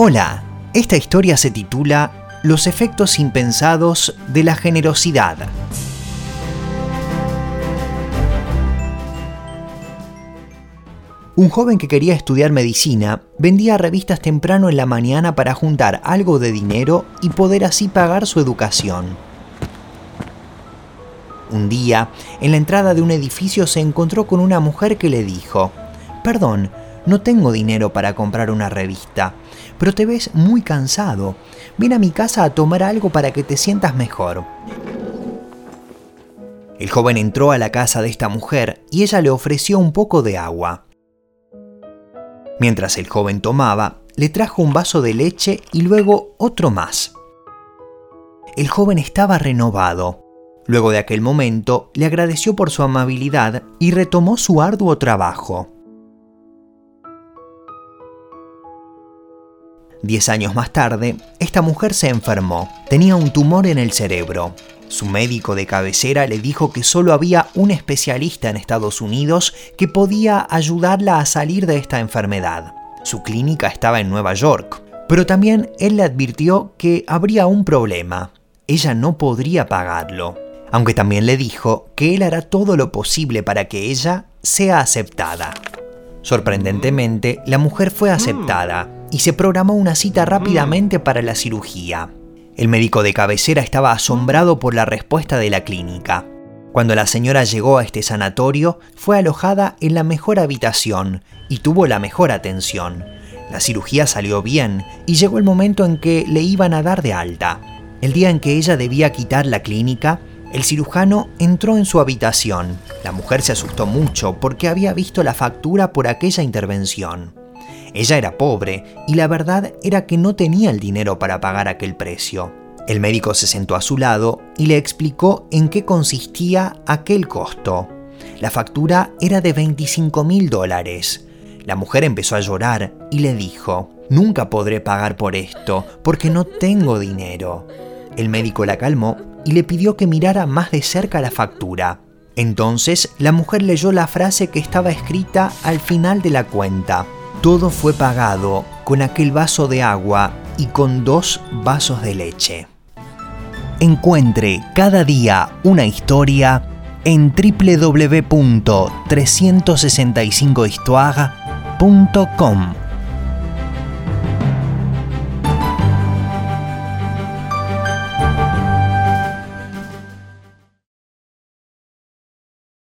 Hola, esta historia se titula Los efectos impensados de la generosidad. Un joven que quería estudiar medicina vendía revistas temprano en la mañana para juntar algo de dinero y poder así pagar su educación. Un día, en la entrada de un edificio se encontró con una mujer que le dijo, Perdón, no tengo dinero para comprar una revista, pero te ves muy cansado. Ven a mi casa a tomar algo para que te sientas mejor. El joven entró a la casa de esta mujer y ella le ofreció un poco de agua. Mientras el joven tomaba, le trajo un vaso de leche y luego otro más. El joven estaba renovado. Luego de aquel momento, le agradeció por su amabilidad y retomó su arduo trabajo. Diez años más tarde, esta mujer se enfermó. Tenía un tumor en el cerebro. Su médico de cabecera le dijo que solo había un especialista en Estados Unidos que podía ayudarla a salir de esta enfermedad. Su clínica estaba en Nueva York, pero también él le advirtió que habría un problema. Ella no podría pagarlo, aunque también le dijo que él hará todo lo posible para que ella sea aceptada. Sorprendentemente, la mujer fue aceptada y se programó una cita rápidamente para la cirugía. El médico de cabecera estaba asombrado por la respuesta de la clínica. Cuando la señora llegó a este sanatorio, fue alojada en la mejor habitación y tuvo la mejor atención. La cirugía salió bien y llegó el momento en que le iban a dar de alta. El día en que ella debía quitar la clínica, el cirujano entró en su habitación. La mujer se asustó mucho porque había visto la factura por aquella intervención. Ella era pobre y la verdad era que no tenía el dinero para pagar aquel precio. El médico se sentó a su lado y le explicó en qué consistía aquel costo. La factura era de 25 mil dólares. La mujer empezó a llorar y le dijo, nunca podré pagar por esto porque no tengo dinero. El médico la calmó y le pidió que mirara más de cerca la factura. Entonces la mujer leyó la frase que estaba escrita al final de la cuenta. Todo fue pagado con aquel vaso de agua y con dos vasos de leche. Encuentre cada día una historia en www.365histoire.com.